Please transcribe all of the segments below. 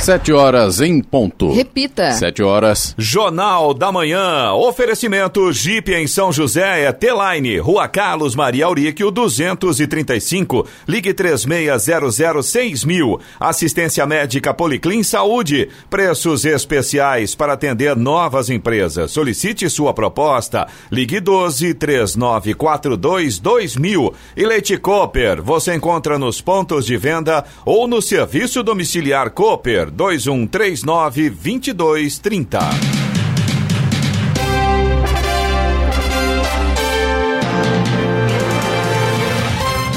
Sete horas em ponto. Repita. Sete horas. Jornal da Manhã. Oferecimento Jeep em São José é T-Line. Rua Carlos Maria Auríquio 235. Ligue 36006000. Assistência médica Policlin Saúde. Preços especiais para atender novas empresas. Solicite sua proposta. Ligue 12 3942 2000. E Leite Cooper. Você encontra nos pontos de venda ou no serviço domiciliar Cooper 2139 2230.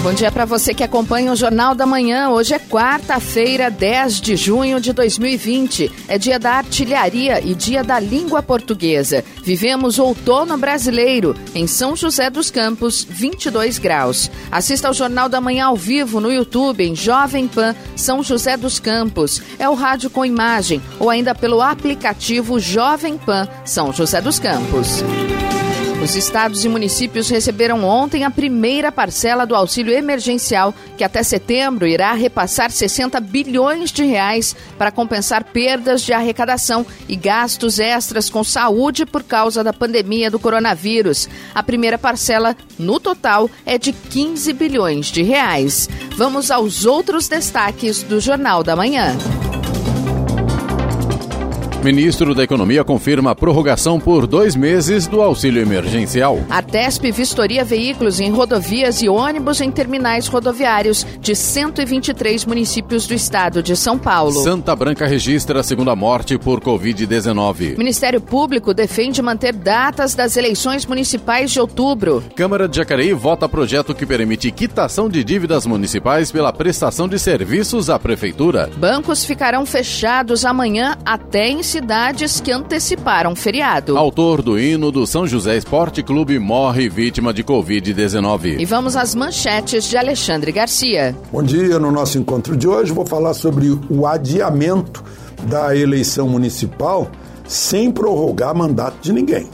Bom dia para você que acompanha o Jornal da Manhã. Hoje é quarta-feira, 10 de junho de 2020. É dia da artilharia e dia da língua portuguesa. Vivemos outono brasileiro em São José dos Campos, 22 graus. Assista ao Jornal da Manhã ao vivo no YouTube em Jovem Pan São José dos Campos. É o rádio com imagem ou ainda pelo aplicativo Jovem Pan São José dos Campos. Os estados e municípios receberam ontem a primeira parcela do auxílio emergencial, que até setembro irá repassar 60 bilhões de reais para compensar perdas de arrecadação e gastos extras com saúde por causa da pandemia do coronavírus. A primeira parcela, no total, é de 15 bilhões de reais. Vamos aos outros destaques do Jornal da Manhã. Ministro da Economia confirma a prorrogação por dois meses do auxílio emergencial. A TESP vistoria veículos em rodovias e ônibus em terminais rodoviários de 123 municípios do estado de São Paulo. Santa Branca registra a segunda morte por Covid-19. Ministério Público defende manter datas das eleições municipais de outubro. Câmara de Jacareí vota projeto que permite quitação de dívidas municipais pela prestação de serviços à Prefeitura. Bancos ficarão fechados amanhã até em cidades que anteciparam feriado. Autor do hino do São José Esporte Clube morre vítima de Covid-19. E vamos às manchetes de Alexandre Garcia. Bom dia, no nosso encontro de hoje vou falar sobre o adiamento da eleição municipal sem prorrogar mandato de ninguém.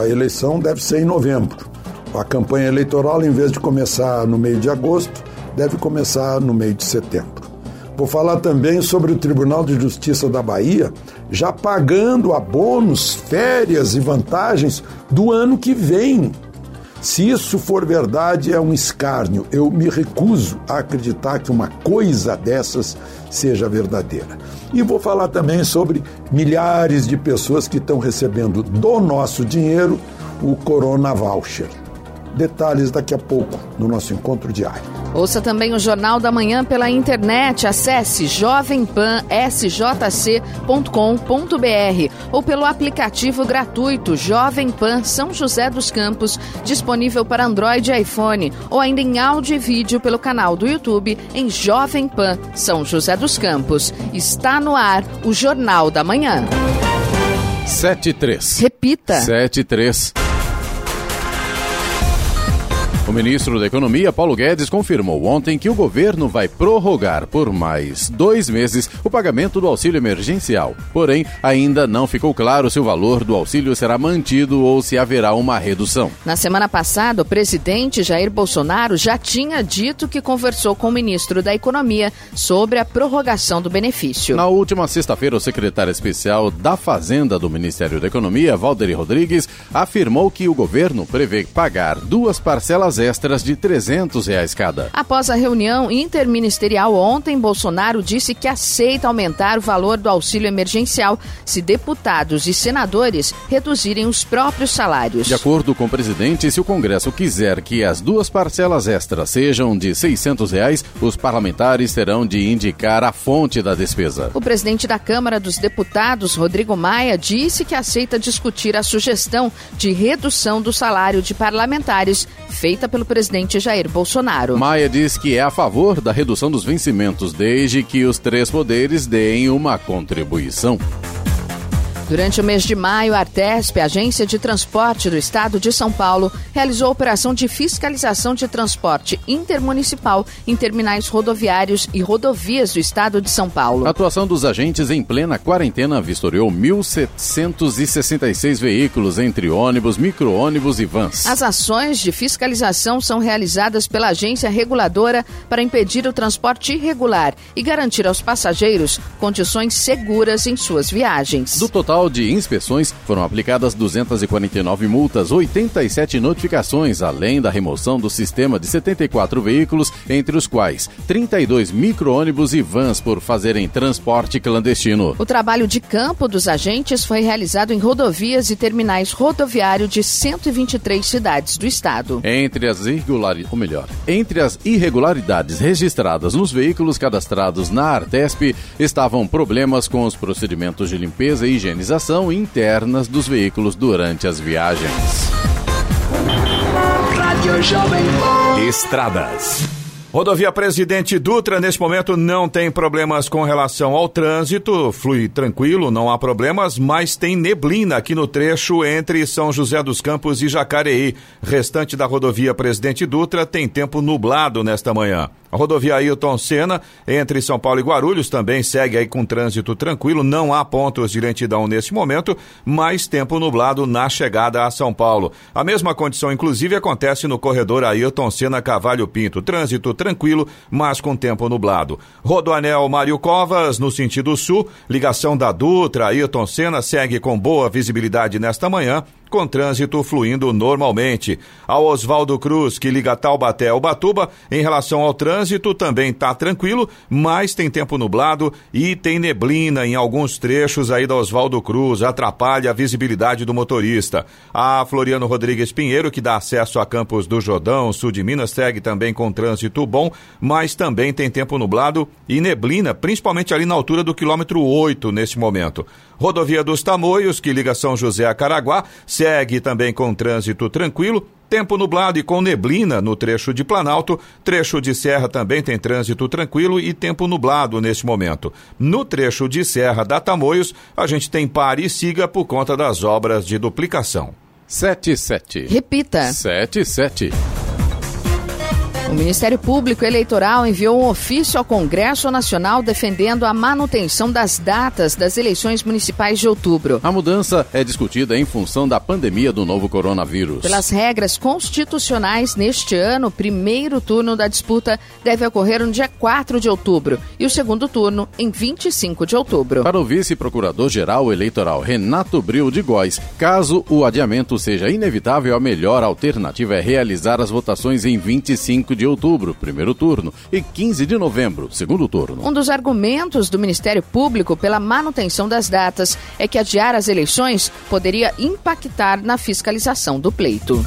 A eleição deve ser em novembro. A campanha eleitoral, em vez de começar no meio de agosto, deve começar no meio de setembro. Vou falar também sobre o Tribunal de Justiça da Bahia já pagando abonos, férias e vantagens do ano que vem. Se isso for verdade, é um escárnio. Eu me recuso a acreditar que uma coisa dessas seja verdadeira. E vou falar também sobre milhares de pessoas que estão recebendo do nosso dinheiro o Corona Voucher. Detalhes daqui a pouco no nosso encontro diário. Ouça também o Jornal da Manhã pela internet. Acesse jovempansjc.com.br ou pelo aplicativo gratuito Jovem Pan São José dos Campos, disponível para Android e iPhone, ou ainda em áudio e vídeo pelo canal do YouTube em Jovem Pan São José dos Campos. Está no ar o Jornal da Manhã. 73. Repita. 73. O ministro da Economia, Paulo Guedes, confirmou ontem que o governo vai prorrogar por mais dois meses o pagamento do auxílio emergencial. Porém, ainda não ficou claro se o valor do auxílio será mantido ou se haverá uma redução. Na semana passada, o presidente Jair Bolsonaro já tinha dito que conversou com o ministro da Economia sobre a prorrogação do benefício. Na última sexta-feira, o secretário especial da Fazenda do Ministério da Economia, Valderi Rodrigues, afirmou que o governo prevê pagar duas parcelas extras de 300 reais cada. Após a reunião interministerial ontem, Bolsonaro disse que aceita aumentar o valor do auxílio emergencial se deputados e senadores reduzirem os próprios salários. De acordo com o presidente, se o Congresso quiser que as duas parcelas extras sejam de 600 reais, os parlamentares terão de indicar a fonte da despesa. O presidente da Câmara dos Deputados, Rodrigo Maia, disse que aceita discutir a sugestão de redução do salário de parlamentares feita pelo presidente Jair Bolsonaro. Maia diz que é a favor da redução dos vencimentos, desde que os três poderes deem uma contribuição. Durante o mês de maio, a Artesp, Agência de Transporte do Estado de São Paulo, realizou operação de fiscalização de transporte intermunicipal em terminais rodoviários e rodovias do Estado de São Paulo. A atuação dos agentes em plena quarentena vistoriou 1.766 veículos, entre ônibus, micro-ônibus e vans. As ações de fiscalização são realizadas pela agência reguladora para impedir o transporte irregular e garantir aos passageiros condições seguras em suas viagens. Do total total de inspeções, foram aplicadas 249 multas, 87 notificações, além da remoção do sistema de 74 veículos, entre os quais 32 micro-ônibus e vans por fazerem transporte clandestino. O trabalho de campo dos agentes foi realizado em rodovias e terminais rodoviários de 123 cidades do estado. Entre as irregularidades, ou melhor, entre as irregularidades registradas nos veículos cadastrados na Artesp estavam problemas com os procedimentos de limpeza e higienização organização internas dos veículos durante as viagens. Estradas. Rodovia Presidente Dutra, neste momento, não tem problemas com relação ao trânsito, flui tranquilo, não há problemas, mas tem neblina aqui no trecho entre São José dos Campos e Jacareí. Restante da rodovia Presidente Dutra tem tempo nublado nesta manhã. A rodovia Ailton Senna, entre São Paulo e Guarulhos, também segue aí com trânsito tranquilo. Não há pontos de lentidão nesse momento, mas tempo nublado na chegada a São Paulo. A mesma condição, inclusive, acontece no corredor Ailton Senna Cavalho Pinto. Trânsito tranquilo, mas com tempo nublado. Rodoanel Mário Covas, no sentido sul, ligação da Dutra, Ailton Senna segue com boa visibilidade nesta manhã com trânsito fluindo normalmente. A Oswaldo Cruz, que liga Taubaté ao Batuba, em relação ao trânsito também está tranquilo, mas tem tempo nublado e tem neblina em alguns trechos aí da Oswaldo Cruz, atrapalha a visibilidade do motorista. A Floriano Rodrigues Pinheiro, que dá acesso a Campos do Jordão, sul de Minas, segue também com trânsito bom, mas também tem tempo nublado e neblina, principalmente ali na altura do quilômetro 8 neste momento. Rodovia dos Tamoios, que liga São José a Caraguá, segue também com trânsito tranquilo. Tempo nublado e com neblina no trecho de Planalto. Trecho de Serra também tem trânsito tranquilo e tempo nublado neste momento. No trecho de Serra da Tamoios, a gente tem pare e siga por conta das obras de duplicação. 77. Repita. 77. O Ministério Público Eleitoral enviou um ofício ao Congresso Nacional defendendo a manutenção das datas das eleições municipais de outubro. A mudança é discutida em função da pandemia do novo coronavírus. Pelas regras constitucionais, neste ano, o primeiro turno da disputa deve ocorrer no dia 4 de outubro e o segundo turno em 25 de outubro. Para o vice-procurador-geral eleitoral Renato Bril de Góes, caso o adiamento seja inevitável, a melhor alternativa é realizar as votações em 25 de outubro, primeiro turno, e 15 de novembro, segundo turno. Um dos argumentos do Ministério Público pela manutenção das datas é que adiar as eleições poderia impactar na fiscalização do pleito.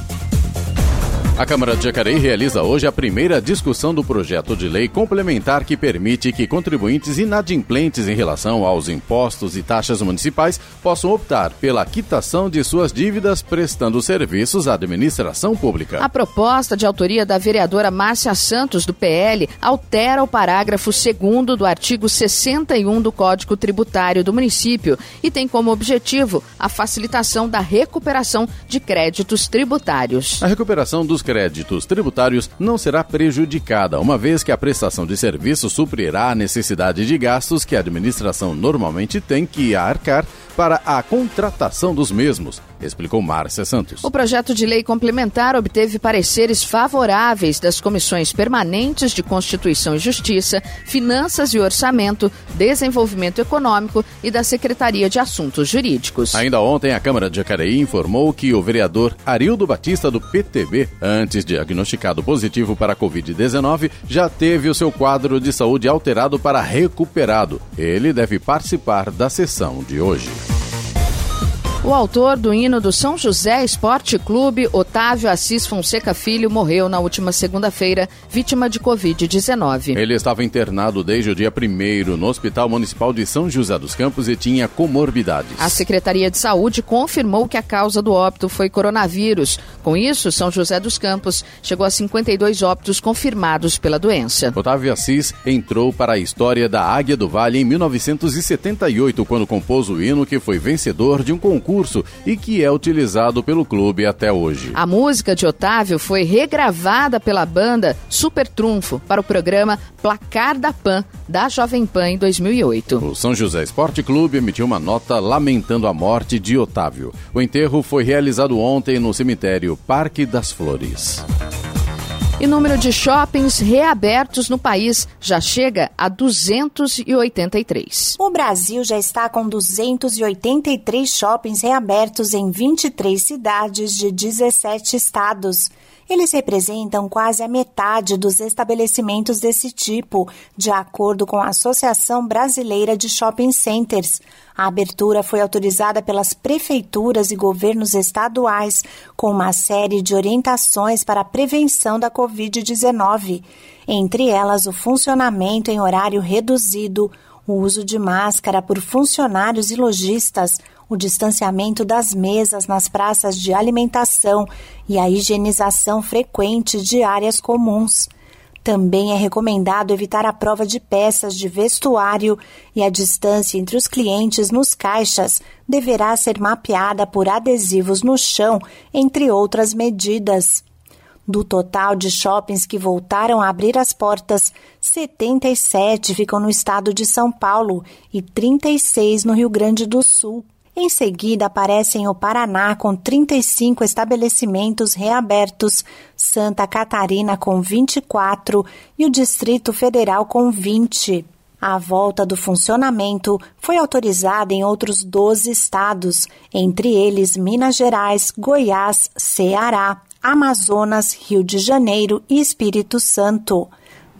A Câmara de Jacareí realiza hoje a primeira discussão do projeto de lei complementar que permite que contribuintes inadimplentes em relação aos impostos e taxas municipais possam optar pela quitação de suas dívidas prestando serviços à administração pública. A proposta de autoria da vereadora Márcia Santos, do PL, altera o parágrafo 2 do artigo 61 do Código Tributário do município e tem como objetivo a facilitação da recuperação de créditos tributários. A recuperação dos créditos tributários não será prejudicada, uma vez que a prestação de serviço suprirá a necessidade de gastos que a administração normalmente tem que arcar para a contratação dos mesmos, explicou Márcia Santos. O projeto de lei complementar obteve pareceres favoráveis das comissões permanentes de Constituição e Justiça, Finanças e Orçamento, Desenvolvimento Econômico e da Secretaria de Assuntos Jurídicos. Ainda ontem, a Câmara de Jacareí informou que o vereador Arildo Batista, do PTB, antes diagnosticado positivo para a Covid-19, já teve o seu quadro de saúde alterado para recuperado. Ele deve participar da sessão de hoje. O autor do hino do São José Esporte Clube, Otávio Assis Fonseca Filho, morreu na última segunda-feira, vítima de Covid-19. Ele estava internado desde o dia 1 no Hospital Municipal de São José dos Campos e tinha comorbidades. A Secretaria de Saúde confirmou que a causa do óbito foi coronavírus. Com isso, São José dos Campos chegou a 52 óbitos confirmados pela doença. Otávio Assis entrou para a história da Águia do Vale em 1978, quando compôs o hino que foi vencedor de um concurso e que é utilizado pelo clube até hoje. A música de Otávio foi regravada pela banda Super Trunfo para o programa Placar da Pan, da Jovem Pan em 2008. O São José Esporte Clube emitiu uma nota lamentando a morte de Otávio. O enterro foi realizado ontem no cemitério Parque das Flores. E número de shoppings reabertos no país já chega a 283. O Brasil já está com 283 shoppings reabertos em 23 cidades de 17 estados. Eles representam quase a metade dos estabelecimentos desse tipo, de acordo com a Associação Brasileira de Shopping Centers. A abertura foi autorizada pelas prefeituras e governos estaduais, com uma série de orientações para a prevenção da Covid-19, entre elas o funcionamento em horário reduzido, o uso de máscara por funcionários e lojistas, o distanciamento das mesas nas praças de alimentação e a higienização frequente de áreas comuns. Também é recomendado evitar a prova de peças de vestuário e a distância entre os clientes nos caixas deverá ser mapeada por adesivos no chão, entre outras medidas. Do total de shoppings que voltaram a abrir as portas, 77 ficam no estado de São Paulo e 36 no Rio Grande do Sul. Em seguida, aparecem o Paraná com 35 estabelecimentos reabertos, Santa Catarina com 24 e o Distrito Federal com 20. A volta do funcionamento foi autorizada em outros 12 estados, entre eles Minas Gerais, Goiás, Ceará, Amazonas, Rio de Janeiro e Espírito Santo.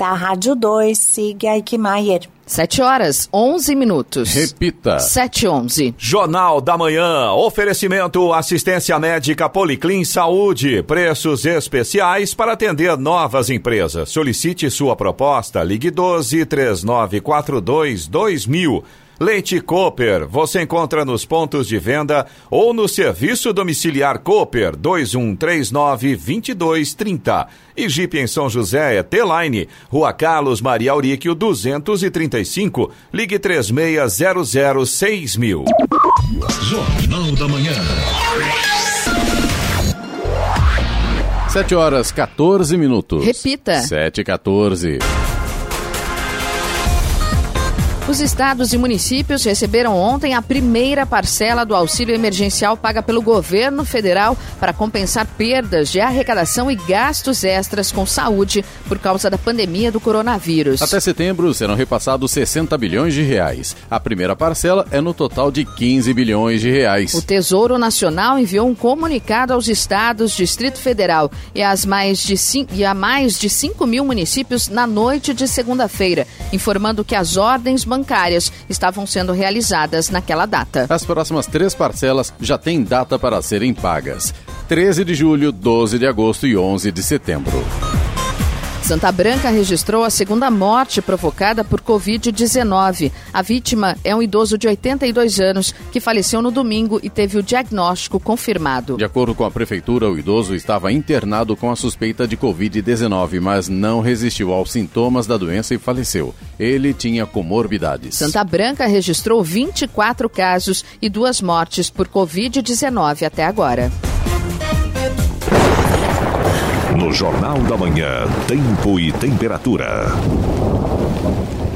Da Rádio 2, siga Eichmeier. 7 horas, 11 minutos. Repita. 7 11. Jornal da Manhã. Oferecimento assistência médica Policlin Saúde. Preços especiais para atender novas empresas. Solicite sua proposta. Ligue 12 3942 2000. Leite Cooper, você encontra nos pontos de venda ou no serviço domiciliar Cooper 2139 2230. E Jeep em São José é T-Line, Rua Carlos Maria Auríquio 235, ligue 3600 6000. Jornal da Manhã. 7 horas 14 minutos. Repita. 7 e 14. Os estados e municípios receberam ontem a primeira parcela do auxílio emergencial paga pelo governo federal para compensar perdas de arrecadação e gastos extras com saúde por causa da pandemia do coronavírus. Até setembro serão repassados 60 bilhões de reais. A primeira parcela é no total de 15 bilhões de reais. O Tesouro Nacional enviou um comunicado aos estados, Distrito Federal e, às mais de e a mais de 5 mil municípios na noite de segunda-feira, informando que as ordens bancárias estavam sendo realizadas naquela data. As próximas três parcelas já têm data para serem pagas: 13 de julho, 12 de agosto e 11 de setembro. Santa Branca registrou a segunda morte provocada por Covid-19. A vítima é um idoso de 82 anos que faleceu no domingo e teve o diagnóstico confirmado. De acordo com a prefeitura, o idoso estava internado com a suspeita de Covid-19, mas não resistiu aos sintomas da doença e faleceu. Ele tinha comorbidades. Santa Branca registrou 24 casos e duas mortes por Covid-19 até agora. No Jornal da Manhã, tempo e temperatura.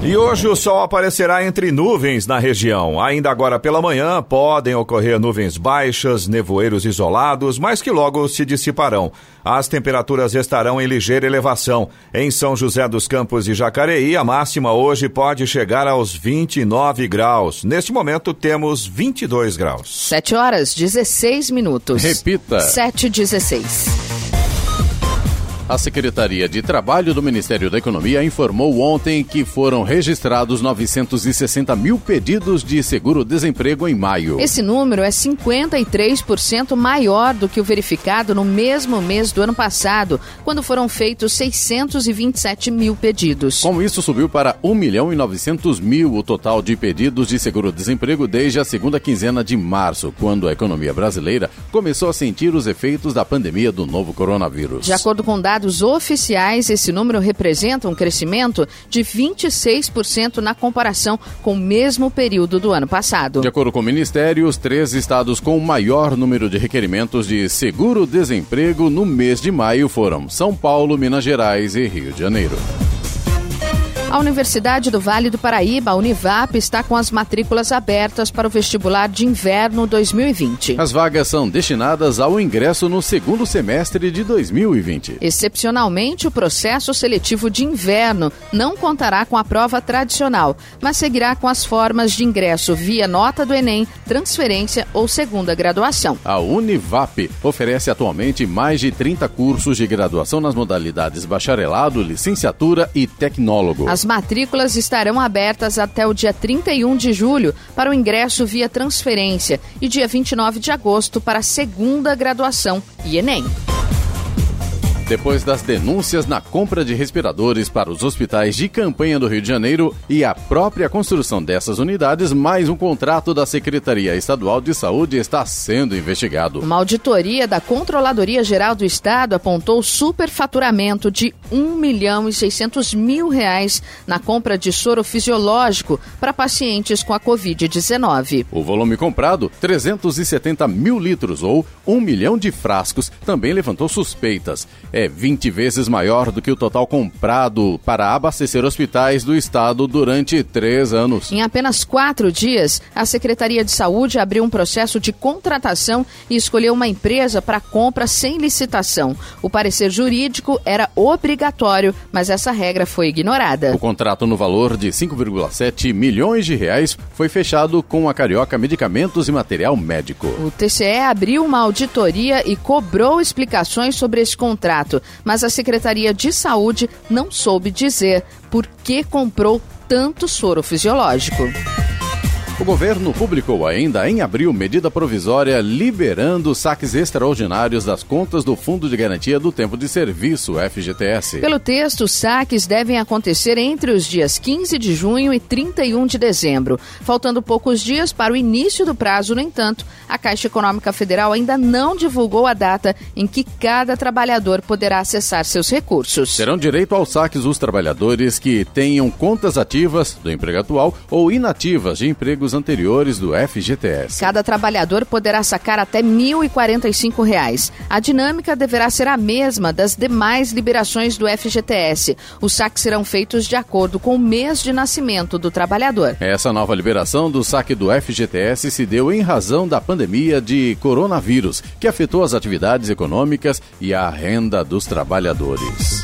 E hoje o sol aparecerá entre nuvens na região. Ainda agora pela manhã podem ocorrer nuvens baixas, nevoeiros isolados, mas que logo se dissiparão. As temperaturas estarão em ligeira elevação. Em São José dos Campos e Jacareí, a máxima hoje pode chegar aos 29 graus. Neste momento temos 22 graus. 7 horas 16 minutos. Repita. 7 16. A Secretaria de Trabalho do Ministério da Economia informou ontem que foram registrados 960 mil pedidos de seguro-desemprego em maio. Esse número é 53% maior do que o verificado no mesmo mês do ano passado, quando foram feitos 627 mil pedidos. Com isso, subiu para 1 milhão e 900 mil o total de pedidos de seguro-desemprego desde a segunda quinzena de março, quando a economia brasileira começou a sentir os efeitos da pandemia do novo coronavírus. De acordo com dados dados oficiais, esse número representa um crescimento de 26% na comparação com o mesmo período do ano passado. De acordo com o Ministério, os três estados com o maior número de requerimentos de seguro-desemprego no mês de maio foram São Paulo, Minas Gerais e Rio de Janeiro. A Universidade do Vale do Paraíba, a Univap, está com as matrículas abertas para o vestibular de inverno 2020. As vagas são destinadas ao ingresso no segundo semestre de 2020. Excepcionalmente, o processo seletivo de inverno não contará com a prova tradicional, mas seguirá com as formas de ingresso via nota do Enem, transferência ou segunda graduação. A Univap oferece atualmente mais de 30 cursos de graduação nas modalidades bacharelado, licenciatura e tecnólogo. As matrículas estarão abertas até o dia 31 de julho para o ingresso via transferência e dia 29 de agosto para a segunda graduação e Enem. Depois das denúncias na compra de respiradores para os hospitais de campanha do Rio de Janeiro e a própria construção dessas unidades, mais um contrato da Secretaria Estadual de Saúde está sendo investigado. Uma auditoria da Controladoria Geral do Estado apontou superfaturamento de 1 milhão e 600 mil reais na compra de soro fisiológico para pacientes com a Covid-19. O volume comprado, 370 mil litros ou 1 milhão de frascos, também levantou suspeitas é 20 vezes maior do que o total comprado para abastecer hospitais do estado durante três anos. Em apenas quatro dias, a Secretaria de Saúde abriu um processo de contratação e escolheu uma empresa para compra sem licitação. O parecer jurídico era obrigatório, mas essa regra foi ignorada. O contrato no valor de 5,7 milhões de reais foi fechado com a Carioca Medicamentos e Material Médico. O TCE abriu uma auditoria e cobrou explicações sobre esse contrato mas a Secretaria de Saúde não soube dizer por que comprou tanto soro fisiológico. O governo publicou ainda em abril medida provisória liberando saques extraordinários das contas do Fundo de Garantia do Tempo de Serviço, FGTS. Pelo texto, saques devem acontecer entre os dias 15 de junho e 31 de dezembro. Faltando poucos dias para o início do prazo, no entanto, a Caixa Econômica Federal ainda não divulgou a data em que cada trabalhador poderá acessar seus recursos. Terão direito aos saques os trabalhadores que tenham contas ativas do emprego atual ou inativas de emprego empregos anteriores do FGTS. Cada trabalhador poderá sacar até R$ 1.045. A dinâmica deverá ser a mesma das demais liberações do FGTS. Os saques serão feitos de acordo com o mês de nascimento do trabalhador. Essa nova liberação do saque do FGTS se deu em razão da pandemia de coronavírus, que afetou as atividades econômicas e a renda dos trabalhadores.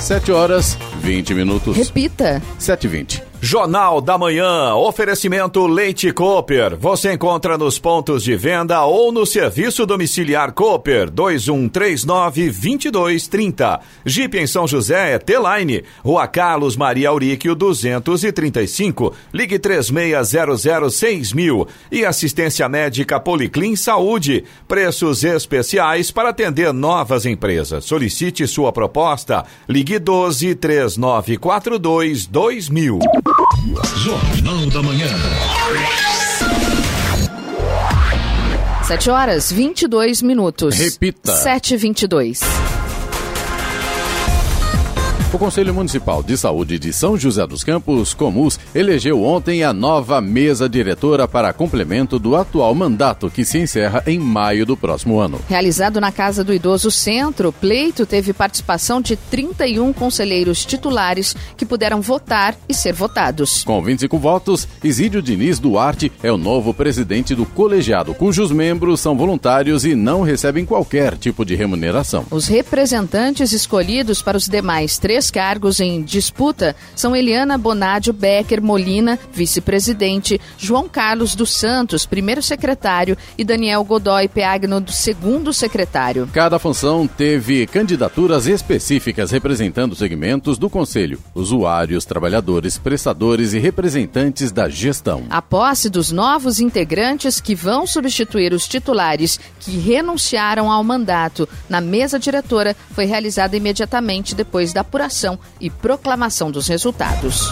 7 horas 20 minutos. Repita. 7 e 20. Jornal da Manhã, oferecimento Leite Cooper. Você encontra nos pontos de venda ou no serviço domiciliar Cooper 2139-2230. Jeep em São José é T-Line, Rua Carlos Maria Auríquio 235. Ligue 36006000 e assistência médica Policlin Saúde. Preços especiais para atender novas empresas. Solicite sua proposta. Ligue 12 3942 2000. Jornal da Manhã. 7 horas 22 minutos. Repita. 7 e 22 o Conselho Municipal de Saúde de São José dos Campos, Comus, elegeu ontem a nova mesa diretora para complemento do atual mandato, que se encerra em maio do próximo ano. Realizado na Casa do Idoso Centro, o pleito teve participação de 31 conselheiros titulares que puderam votar e ser votados. Com 25 votos, Isídio Diniz Duarte é o novo presidente do colegiado, cujos membros são voluntários e não recebem qualquer tipo de remuneração. Os representantes escolhidos para os demais três três cargos em disputa são Eliana Bonadio Becker Molina, vice-presidente, João Carlos dos Santos, primeiro secretário, e Daniel Godoy Peagno, segundo secretário. Cada função teve candidaturas específicas representando segmentos do Conselho, usuários, trabalhadores, prestadores e representantes da gestão. A posse dos novos integrantes que vão substituir os titulares que renunciaram ao mandato na mesa diretora foi realizada imediatamente depois da apuração e proclamação dos resultados.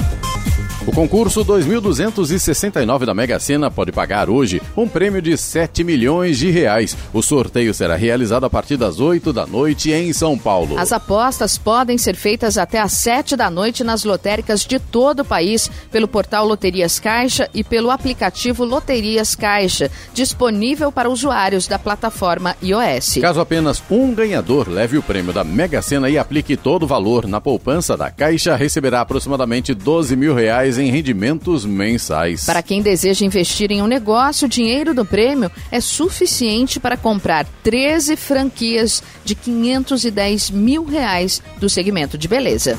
O concurso 2269 da Mega Sena pode pagar hoje um prêmio de 7 milhões de reais. O sorteio será realizado a partir das 8 da noite em São Paulo. As apostas podem ser feitas até às 7 da noite nas lotéricas de todo o país, pelo portal Loterias Caixa e pelo aplicativo Loterias Caixa, disponível para usuários da plataforma iOS. Caso apenas um ganhador leve o prêmio da Mega Sena e aplique todo o valor na poupança da Caixa, receberá aproximadamente 12 mil reais em rendimentos mensais. Para quem deseja investir em um negócio, o dinheiro do prêmio é suficiente para comprar 13 franquias de 510 mil reais do segmento de beleza.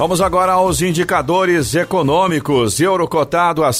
Vamos agora aos indicadores econômicos. Euro cotado a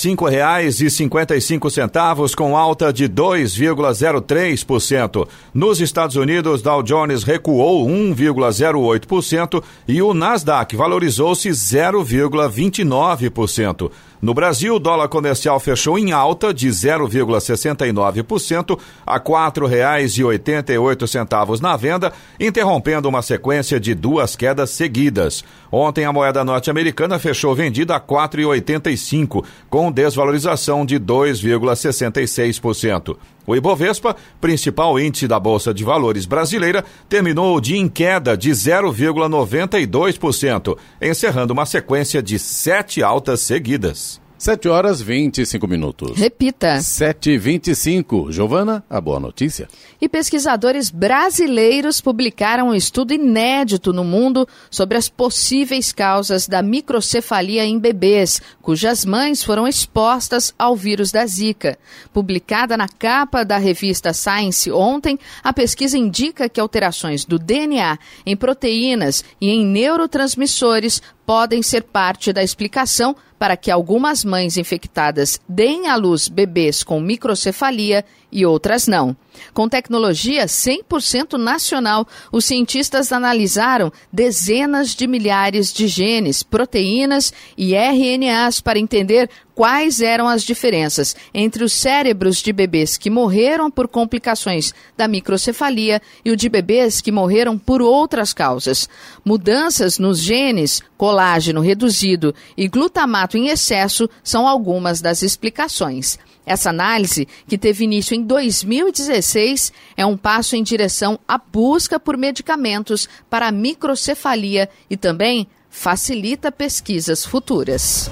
cinco centavos com alta de 2,03%. Nos Estados Unidos, Dow Jones recuou 1,08% e o Nasdaq valorizou-se 0,29%. No Brasil, o dólar comercial fechou em alta de 0,69% a R$ 4,88 na venda, interrompendo uma sequência de duas quedas seguidas. Ontem, a moeda norte-americana fechou vendida a 4,85, com desvalorização de 2,66%. O Ibovespa, principal índice da Bolsa de Valores brasileira, terminou o dia em queda de 0,92%, encerrando uma sequência de sete altas seguidas. 7 horas 25 minutos. Repita. 7h25. Giovana, a boa notícia. E pesquisadores brasileiros publicaram um estudo inédito no mundo sobre as possíveis causas da microcefalia em bebês, cujas mães foram expostas ao vírus da Zika. Publicada na capa da revista Science ontem, a pesquisa indica que alterações do DNA em proteínas e em neurotransmissores podem ser parte da explicação para que algumas mães infectadas deem à luz bebês com microcefalia e outras não. Com tecnologia 100% nacional, os cientistas analisaram dezenas de milhares de genes, proteínas e RNAs para entender quais eram as diferenças entre os cérebros de bebês que morreram por complicações da microcefalia e o de bebês que morreram por outras causas. Mudanças nos genes, colágeno reduzido e glutamato em excesso são algumas das explicações. Essa análise, que teve início em 2016, é um passo em direção à busca por medicamentos para microcefalia e também facilita pesquisas futuras.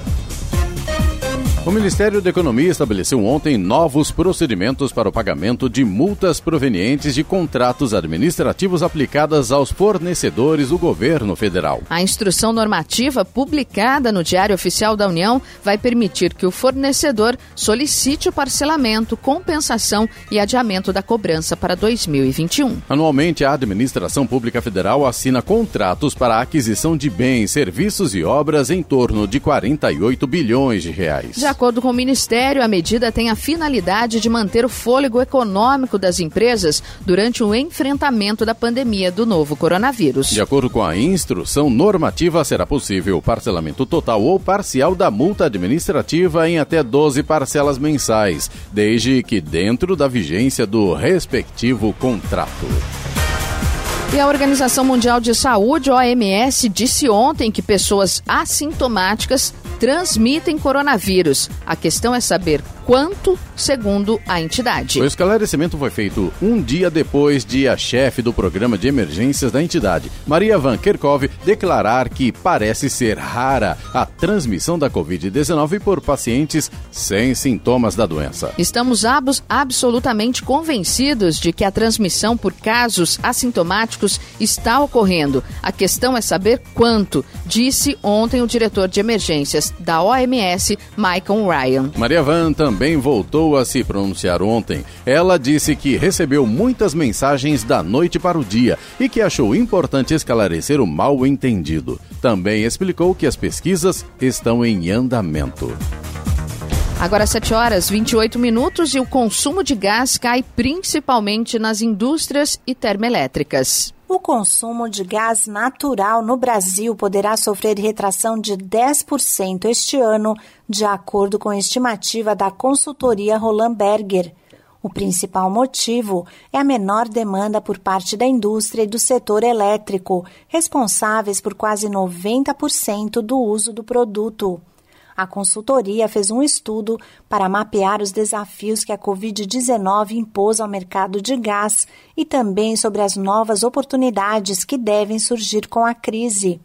O Ministério da Economia estabeleceu ontem novos procedimentos para o pagamento de multas provenientes de contratos administrativos aplicadas aos fornecedores do governo federal. A instrução normativa publicada no Diário Oficial da União vai permitir que o fornecedor solicite o parcelamento, compensação e adiamento da cobrança para 2021. Anualmente, a Administração Pública Federal assina contratos para a aquisição de bens, serviços e obras em torno de 48 bilhões de reais. De acordo com o Ministério, a medida tem a finalidade de manter o fôlego econômico das empresas durante o enfrentamento da pandemia do novo coronavírus. De acordo com a instrução normativa, será possível o parcelamento total ou parcial da multa administrativa em até 12 parcelas mensais, desde que dentro da vigência do respectivo contrato. E a Organização Mundial de Saúde, OMS, disse ontem que pessoas assintomáticas transmitem coronavírus. A questão é saber quanto, segundo a entidade. O esclarecimento foi feito um dia depois de a chefe do programa de emergências da entidade, Maria Van Kerkhove, declarar que parece ser rara a transmissão da Covid-19 por pacientes sem sintomas da doença. Estamos abs absolutamente convencidos de que a transmissão por casos assintomáticos está ocorrendo. A questão é saber quanto, disse ontem o diretor de emergências da OMS, Michael Ryan. Maria Van também também voltou a se pronunciar ontem. Ela disse que recebeu muitas mensagens da noite para o dia e que achou importante esclarecer o mal entendido. Também explicou que as pesquisas estão em andamento. Agora 7 horas 28 minutos e o consumo de gás cai principalmente nas indústrias e termoelétricas. O consumo de gás natural no Brasil poderá sofrer retração de 10% este ano, de acordo com a estimativa da consultoria Roland Berger. O principal motivo é a menor demanda por parte da indústria e do setor elétrico, responsáveis por quase 90% do uso do produto. A consultoria fez um estudo para mapear os desafios que a Covid-19 impôs ao mercado de gás e também sobre as novas oportunidades que devem surgir com a crise.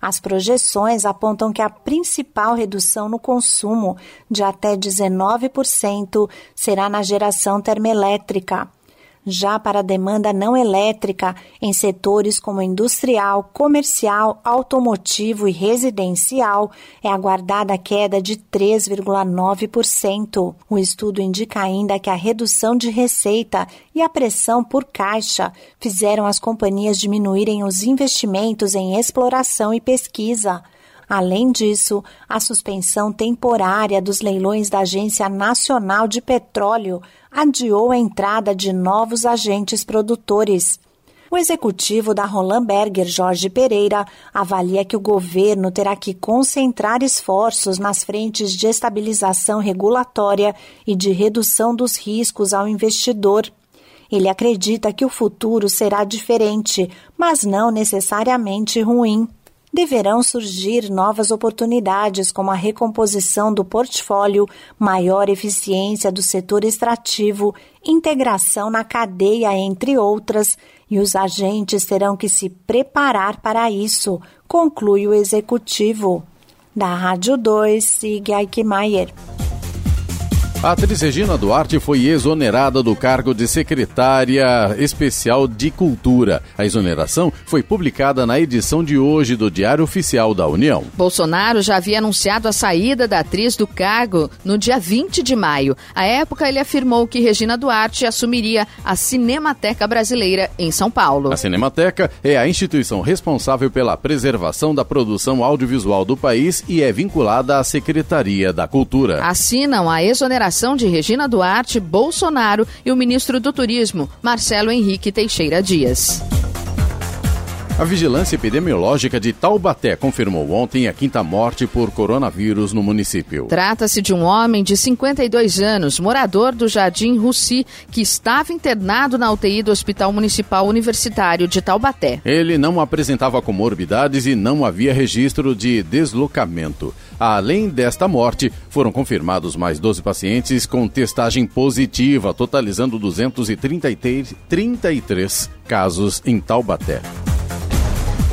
As projeções apontam que a principal redução no consumo, de até 19%, será na geração termoelétrica. Já para a demanda não elétrica, em setores como industrial, comercial, automotivo e residencial, é aguardada queda de 3,9%. O estudo indica ainda que a redução de receita e a pressão por caixa fizeram as companhias diminuírem os investimentos em exploração e pesquisa. Além disso, a suspensão temporária dos leilões da Agência Nacional de Petróleo adiou a entrada de novos agentes produtores. O executivo da Roland Berger, Jorge Pereira, avalia que o governo terá que concentrar esforços nas frentes de estabilização regulatória e de redução dos riscos ao investidor. Ele acredita que o futuro será diferente, mas não necessariamente ruim deverão surgir novas oportunidades, como a recomposição do portfólio, maior eficiência do setor extrativo, integração na cadeia, entre outras, e os agentes terão que se preparar para isso, conclui o executivo. Da Rádio 2, Sig Eichmeier. A atriz Regina Duarte foi exonerada do cargo de secretária especial de Cultura. A exoneração foi publicada na edição de hoje do Diário Oficial da União. Bolsonaro já havia anunciado a saída da atriz do cargo no dia 20 de maio. À época, ele afirmou que Regina Duarte assumiria a Cinemateca Brasileira em São Paulo. A Cinemateca é a instituição responsável pela preservação da produção audiovisual do país e é vinculada à Secretaria da Cultura. Assinam a exoneração de Regina Duarte, Bolsonaro e o ministro do Turismo, Marcelo Henrique Teixeira Dias. A Vigilância Epidemiológica de Taubaté confirmou ontem a quinta morte por coronavírus no município. Trata-se de um homem de 52 anos, morador do Jardim Russi, que estava internado na UTI do Hospital Municipal Universitário de Taubaté. Ele não apresentava comorbidades e não havia registro de deslocamento. Além desta morte, foram confirmados mais 12 pacientes com testagem positiva, totalizando 233 casos em Taubaté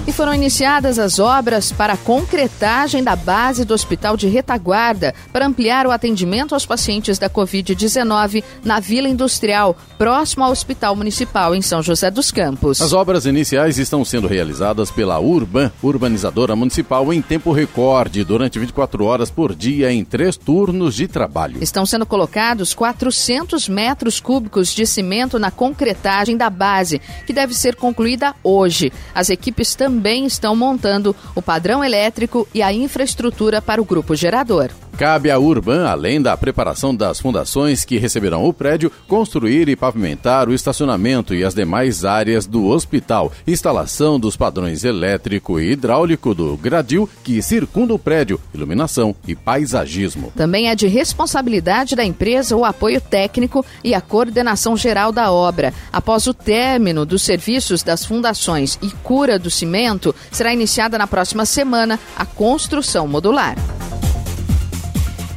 e foram iniciadas as obras para a concretagem da base do Hospital de Retaguarda para ampliar o atendimento aos pacientes da Covid-19 na Vila Industrial, próximo ao Hospital Municipal em São José dos Campos. As obras iniciais estão sendo realizadas pela Urban, urbanizadora municipal, em tempo recorde, durante 24 horas por dia, em três turnos de trabalho. Estão sendo colocados 400 metros cúbicos de cimento na concretagem da base, que deve ser concluída hoje. As equipes também também estão montando o padrão elétrico e a infraestrutura para o grupo gerador. Cabe à Urban, além da preparação das fundações que receberão o prédio, construir e pavimentar o estacionamento e as demais áreas do hospital, instalação dos padrões elétrico e hidráulico do gradil que circunda o prédio, iluminação e paisagismo. Também é de responsabilidade da empresa o apoio técnico e a coordenação geral da obra. Após o término dos serviços das fundações e cura do cimento, será iniciada na próxima semana a construção modular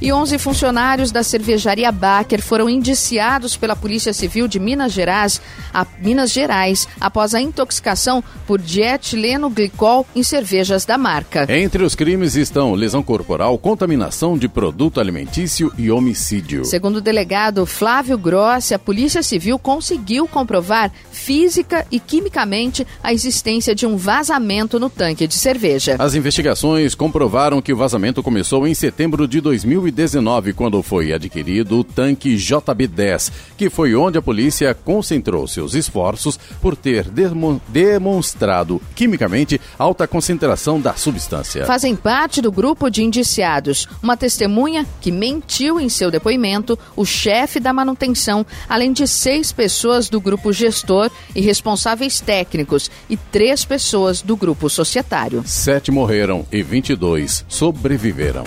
e 11 funcionários da cervejaria Baker foram indiciados pela Polícia Civil de Minas Gerais, a Minas Gerais após a intoxicação por dietileno glicol em cervejas da marca. Entre os crimes estão lesão corporal, contaminação de produto alimentício e homicídio. Segundo o delegado Flávio Grossi, a Polícia Civil conseguiu comprovar física e quimicamente a existência de um vazamento no tanque de cerveja. As investigações comprovaram que o vazamento começou em setembro de 2019 2019, quando foi adquirido o tanque JB-10, que foi onde a polícia concentrou seus esforços por ter demo demonstrado quimicamente alta concentração da substância. Fazem parte do grupo de indiciados uma testemunha que mentiu em seu depoimento, o chefe da manutenção, além de seis pessoas do grupo gestor e responsáveis técnicos e três pessoas do grupo societário. Sete morreram e 22 sobreviveram.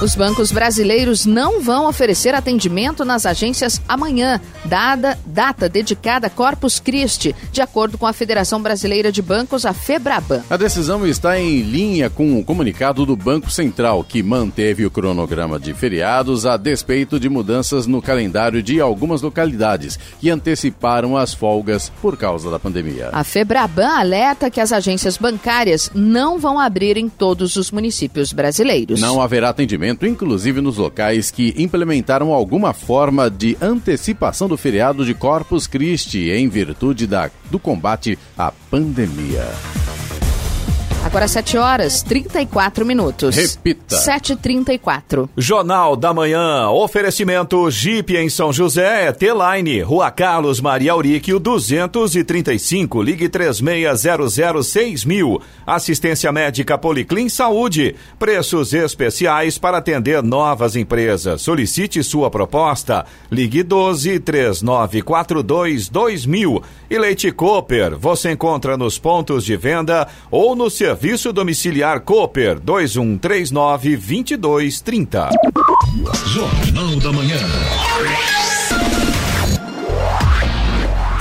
Os bancos brasileiros não vão oferecer atendimento nas agências amanhã, dada data dedicada a Corpus Christi, de acordo com a Federação Brasileira de Bancos, a Febraban. A decisão está em linha com o comunicado do Banco Central, que manteve o cronograma de feriados a despeito de mudanças no calendário de algumas localidades que anteciparam as folgas por causa da pandemia. A Febraban alerta que as agências bancárias não vão abrir em todos os municípios brasileiros. Não haverá atendimento inclusive nos locais que implementaram alguma forma de antecipação do feriado de Corpus Christi em virtude da, do combate à pandemia. Agora 7 horas 34 minutos. Repita. 7h34. Jornal da Manhã. Oferecimento Jeep em São José, T-Line, Rua Carlos Maria Auríquio, 235. Ligue 36006000. Assistência médica Policlin Saúde. Preços especiais para atender novas empresas. Solicite sua proposta. Ligue 12 3942 2000. E Leite Cooper. Você encontra nos pontos de venda ou no serviço Serviço Domiciliar Cooper 2139 2230. Jornal da Manhã.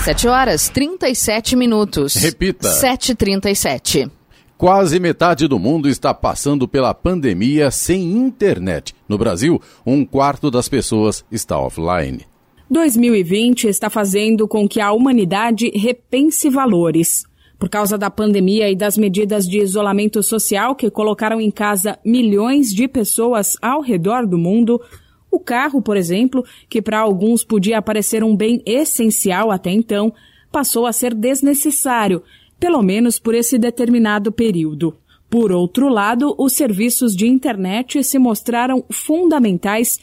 7 horas 37 minutos. Repita. 7h37. Quase metade do mundo está passando pela pandemia sem internet. No Brasil, um quarto das pessoas está offline. 2020 está fazendo com que a humanidade repense valores. Por causa da pandemia e das medidas de isolamento social que colocaram em casa milhões de pessoas ao redor do mundo, o carro, por exemplo, que para alguns podia parecer um bem essencial até então, passou a ser desnecessário, pelo menos por esse determinado período. Por outro lado, os serviços de internet se mostraram fundamentais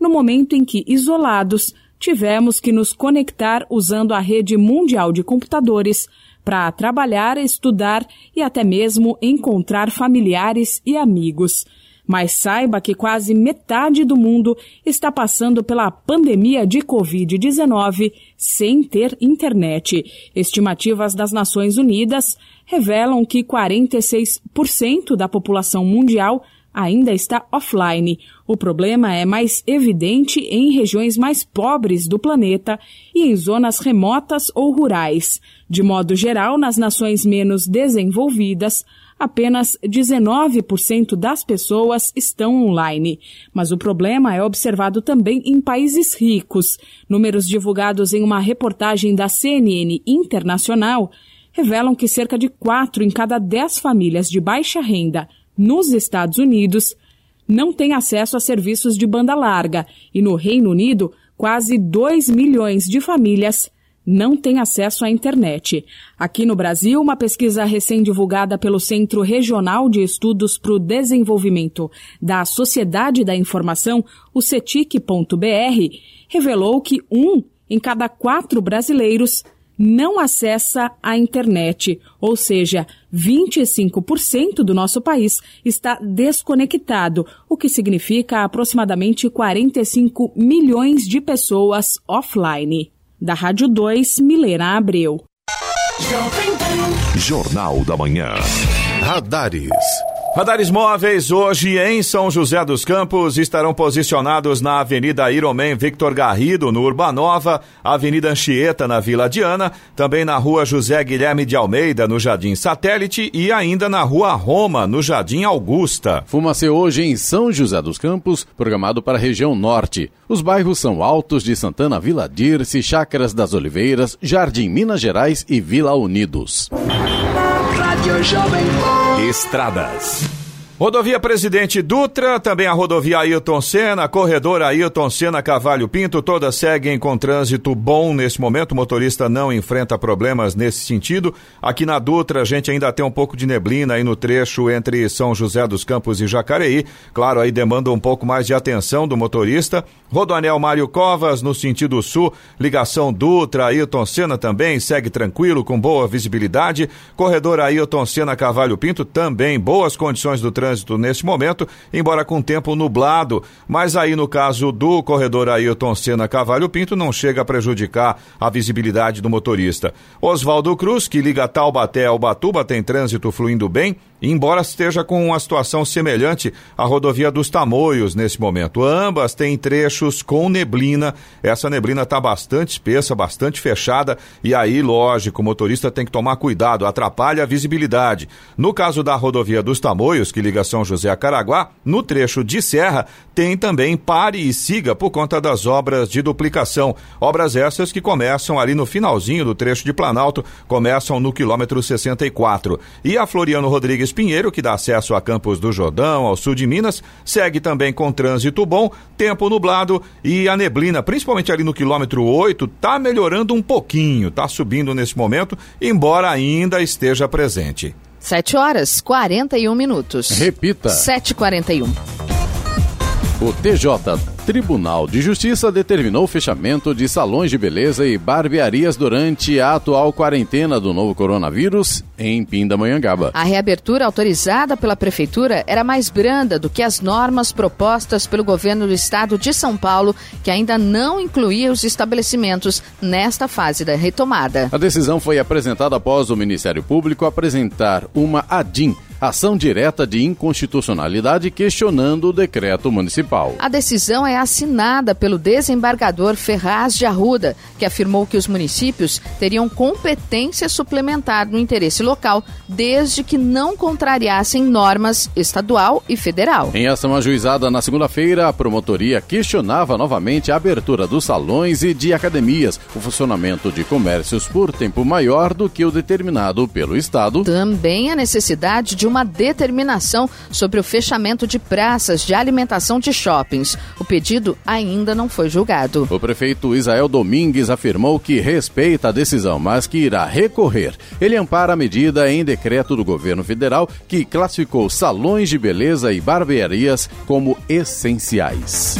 no momento em que, isolados, tivemos que nos conectar usando a rede mundial de computadores para trabalhar, estudar e até mesmo encontrar familiares e amigos. Mas saiba que quase metade do mundo está passando pela pandemia de Covid-19 sem ter internet. Estimativas das Nações Unidas revelam que 46% da população mundial ainda está offline. O problema é mais evidente em regiões mais pobres do planeta e em zonas remotas ou rurais. De modo geral, nas nações menos desenvolvidas, apenas 19% das pessoas estão online. Mas o problema é observado também em países ricos. Números divulgados em uma reportagem da CNN Internacional revelam que cerca de 4 em cada 10 famílias de baixa renda nos Estados Unidos não têm acesso a serviços de banda larga e no Reino Unido, quase 2 milhões de famílias não têm acesso à internet. Aqui no Brasil, uma pesquisa recém-divulgada pelo Centro Regional de Estudos para o Desenvolvimento da Sociedade da Informação, o CETIC.br, revelou que um em cada quatro brasileiros não acessa a internet, ou seja, 25% do nosso país está desconectado, o que significa aproximadamente 45 milhões de pessoas offline. Da Rádio 2, Milena Abreu. Jornal da Manhã. Radares. Radares móveis hoje em São José dos Campos estarão posicionados na Avenida Iromen Victor Garrido, no Urbanova, Avenida Anchieta, na Vila Diana, também na Rua José Guilherme de Almeida, no Jardim Satélite e ainda na Rua Roma, no Jardim Augusta. Fumacê hoje em São José dos Campos, programado para a região norte. Os bairros são Altos de Santana, Vila Dirce, Chácaras das Oliveiras, Jardim Minas Gerais e Vila Unidos. Estradas. Rodovia Presidente Dutra, também a rodovia Ailton Senna, corredor Ailton Senna Cavalho Pinto, todas seguem com trânsito bom nesse momento. O motorista não enfrenta problemas nesse sentido. Aqui na Dutra, a gente ainda tem um pouco de neblina aí no trecho entre São José dos Campos e Jacareí. Claro, aí demanda um pouco mais de atenção do motorista. Rodoanel Mário Covas, no sentido sul, ligação Dutra, Ailton Senna também segue tranquilo, com boa visibilidade. Corredor Ailton Senna Cavalho Pinto, também boas condições do trânsito trânsito neste momento, embora com tempo nublado. Mas aí no caso do corredor Ailton Senna Cavalho Pinto não chega a prejudicar a visibilidade do motorista. Oswaldo Cruz, que liga Taubaté ao Batuba, tem trânsito fluindo bem embora esteja com uma situação semelhante à rodovia dos Tamoios nesse momento. Ambas têm trechos com neblina. Essa neblina está bastante espessa, bastante fechada, e aí, lógico, o motorista tem que tomar cuidado, atrapalha a visibilidade. No caso da rodovia dos Tamoios, que liga São José a Caraguá, no trecho de serra, tem também pare e siga por conta das obras de duplicação. Obras essas que começam ali no finalzinho do trecho de Planalto, começam no quilômetro 64. E a Floriano Rodrigues Pinheiro, que dá acesso a Campos do Jordão, ao sul de Minas, segue também com trânsito bom, tempo nublado e a neblina, principalmente ali no quilômetro 8, está melhorando um pouquinho, está subindo nesse momento, embora ainda esteja presente. 7 horas 41 minutos. Repita. 7h41. O TJ Tribunal de Justiça determinou o fechamento de salões de beleza e barbearias durante a atual quarentena do novo coronavírus em Pindamonhangaba. A reabertura autorizada pela Prefeitura era mais branda do que as normas propostas pelo governo do estado de São Paulo, que ainda não incluía os estabelecimentos nesta fase da retomada. A decisão foi apresentada após o Ministério Público apresentar uma ADIM ação direta de inconstitucionalidade questionando o decreto municipal. A decisão é assinada pelo desembargador Ferraz de Arruda, que afirmou que os municípios teriam competência suplementar no interesse local, desde que não contrariassem normas estadual e federal. Em ação ajuizada na segunda-feira, a promotoria questionava novamente a abertura dos salões e de academias, o funcionamento de comércios por tempo maior do que o determinado pelo Estado. Também a necessidade de uma determinação sobre o fechamento de praças de alimentação de shoppings. O pedido ainda não foi julgado. O prefeito Israel Domingues afirmou que respeita a decisão, mas que irá recorrer. Ele ampara a medida em decreto do governo federal que classificou salões de beleza e barbearias como essenciais.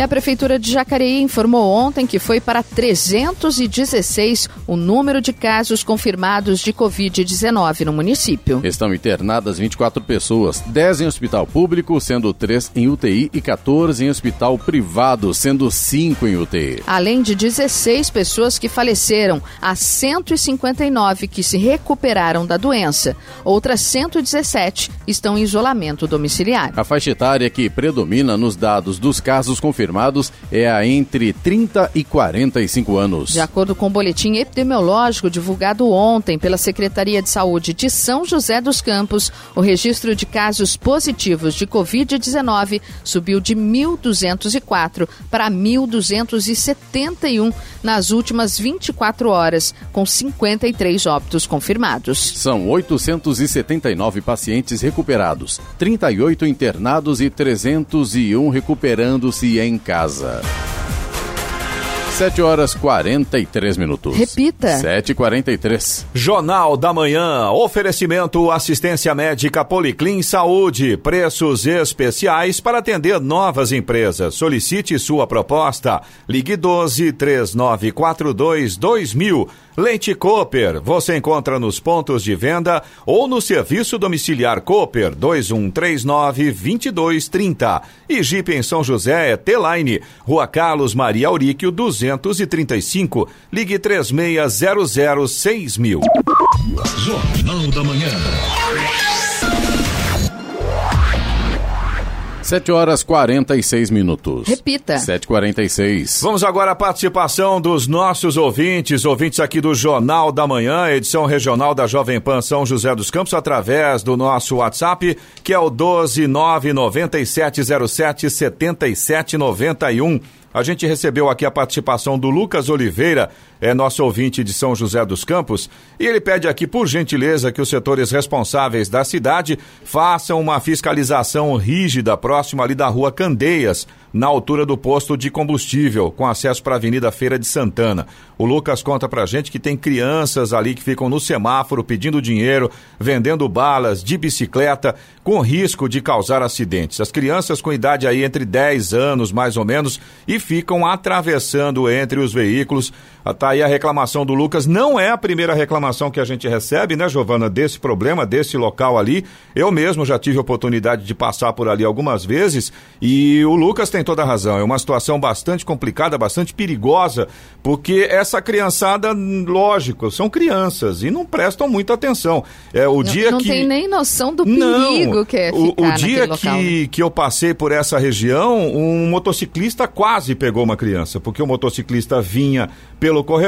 E a Prefeitura de Jacareí informou ontem que foi para 316 o número de casos confirmados de Covid-19 no município. Estão internadas 24 pessoas, 10 em hospital público, sendo 3 em UTI, e 14 em hospital privado, sendo 5 em UTI. Além de 16 pessoas que faleceram, há 159 que se recuperaram da doença. Outras 117 estão em isolamento domiciliar. A faixa etária que predomina nos dados dos casos confirmados confirmados é a entre 30 e 45 anos. De acordo com o boletim epidemiológico divulgado ontem pela Secretaria de Saúde de São José dos Campos, o registro de casos positivos de Covid-19 subiu de 1.204 para 1.271 nas últimas 24 horas, com 53 óbitos confirmados. São 879 pacientes recuperados, 38 internados e 301 recuperando-se em em casa. 7 horas 43 minutos. Repita. 7h43. Jornal da Manhã. Oferecimento assistência médica Policlin Saúde. Preços especiais para atender novas empresas. Solicite sua proposta. Ligue 12 3942 2000. Leite Cooper, você encontra nos pontos de venda ou no serviço domiciliar Cooper 2139 2230. E Jeep em São José é T-Line, Rua Carlos Maria Auríquio 235. Ligue 3600 6000. Jornal da Manhã. 7 horas 46 minutos. Repita. 7h46. Vamos agora à participação dos nossos ouvintes, ouvintes aqui do Jornal da Manhã, edição regional da Jovem Pan São José dos Campos, através do nosso WhatsApp, que é o 12997077791. A gente recebeu aqui a participação do Lucas Oliveira, é nosso ouvinte de São José dos Campos, e ele pede aqui, por gentileza, que os setores responsáveis da cidade façam uma fiscalização rígida próxima ali da rua Candeias, na altura do posto de combustível, com acesso para a Avenida Feira de Santana. O Lucas conta pra gente que tem crianças ali que ficam no semáforo pedindo dinheiro, vendendo balas de bicicleta, com risco de causar acidentes. As crianças com idade aí entre 10 anos, mais ou menos, e ficam atravessando entre os veículos. Tá aí a reclamação do Lucas. Não é a primeira reclamação que a gente recebe, né, Giovana, desse problema, desse local ali. Eu mesmo já tive oportunidade de passar por ali algumas vezes e o Lucas tem toda a razão. É uma situação bastante complicada, bastante perigosa, porque essa criançada, lógico, são crianças e não prestam muita atenção. É o não, dia não que não tem nem noção do perigo não, que é o, ficar o dia local, que, né? que eu passei por essa região, um motociclista quase pegou uma criança, porque o motociclista vinha pelo corredor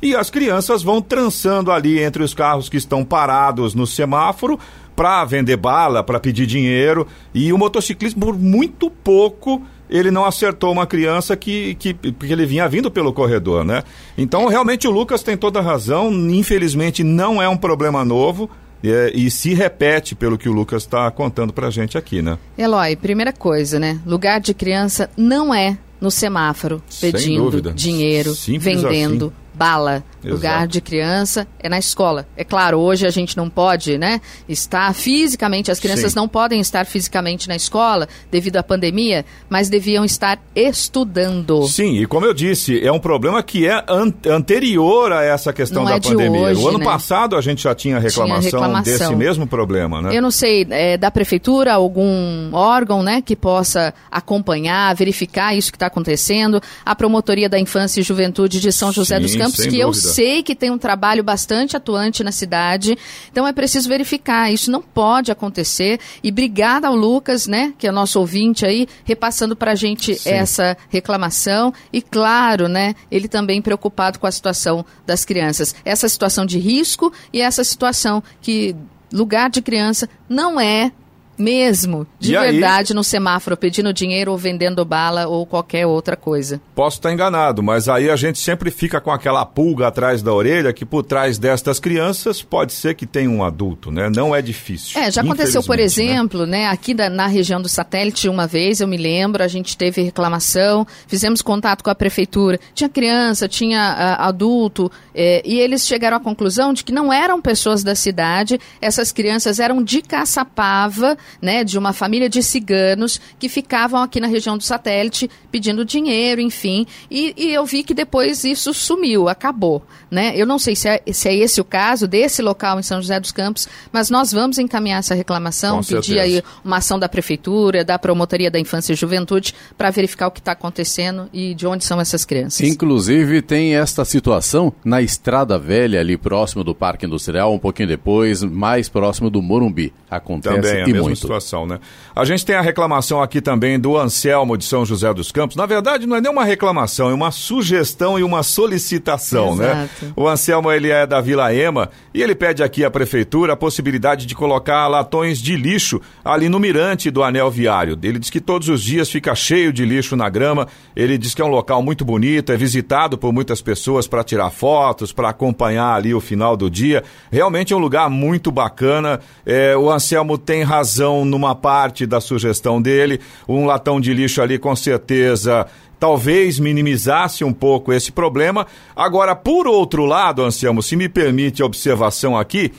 e as crianças vão trançando ali entre os carros que estão parados no semáforo para vender bala, para pedir dinheiro. E o motociclista, por muito pouco, ele não acertou uma criança que, que, que ele vinha vindo pelo corredor, né? Então, realmente, o Lucas tem toda a razão. Infelizmente, não é um problema novo. É, e se repete pelo que o Lucas está contando pra gente aqui, né? Eloy, primeira coisa, né? Lugar de criança não é no semáforo Sem pedindo dinheiro, Simples vendendo assim. Bala. Lugar Exato. de criança é na escola. É claro, hoje a gente não pode, né, estar fisicamente, as crianças Sim. não podem estar fisicamente na escola devido à pandemia, mas deviam estar estudando. Sim, e como eu disse, é um problema que é an- anterior a essa questão Não da é de pandemia. hoje, o ano né? passado a gente já tinha reclamação, reclamação. desse mesmo problema, né? Eu não sei, é, da prefeitura, algum órgão, né, que possa acompanhar, verificar isso que está acontecendo. A Promotoria da Infância e Juventude de São José Sim, dos Campos, sem que eu dúvida. sei que tem um trabalho bastante atuante na cidade. Então é preciso verificar. Isso não pode acontecer. E obrigada ao Lucas, né, que é nosso ouvinte aí, repassando para a gente Sim. essa reclamação. E claro, né, ele também preocupado com a situação das crianças. Essa situação de risco e essa situação que lugar de criança não é mesmo, de E aí- verdade, no semáforo pedindo dinheiro ou vendendo bala ou qualquer outra coisa. Posso estar enganado, mas aí a gente sempre fica com aquela pulga atrás da orelha que por trás destas crianças pode ser que tenha um adulto, né? Não é difícil. É, já aconteceu, por né? exemplo, né, aqui da- na região do satélite, uma vez, eu me lembro, a gente teve reclamação, fizemos contato com a prefeitura, tinha criança, tinha ah, adulto, eh, e eles chegaram à conclusão de que não eram pessoas da cidade, essas crianças eram de Caçapava, né, de uma família de ciganos que ficavam aqui na região do satélite pedindo dinheiro, enfim, e, e eu vi que depois isso sumiu, acabou, né? Eu não sei se é, se é esse o caso desse local em São José dos Campos, mas nós vamos encaminhar essa reclamação, Com pedir certeza. aí uma ação da prefeitura, da promotoria da infância e juventude para verificar o que está acontecendo e de onde são essas crianças. Inclusive, tem esta situação na Estrada Velha, ali próximo do Parque Industrial, um pouquinho depois, mais próximo do Morumbi. Acontece Também a e mesma situação, né? A gente tem a reclamação aqui também do Anselmo de São José dos Campos. Na verdade, não é nem uma reclamação, é uma sugestão e uma solicitação, né? Exato. O Anselmo, ele é da Vila Ema e ele pede aqui à prefeitura a possibilidade de colocar latões de lixo ali no mirante do anel viário. Ele diz que todos os dias fica cheio de lixo na grama. Ele diz que é um local muito bonito, é visitado por muitas pessoas para tirar fotos, para acompanhar ali o final do dia. Realmente é um lugar muito bacana. É, o Anselmo tem razão numa parte da sugestão dele. Um latão de lixo ali, com certeza, talvez minimizasse um pouco esse problema. Agora, por outro lado, Anselmo, se me permite a observação aqui,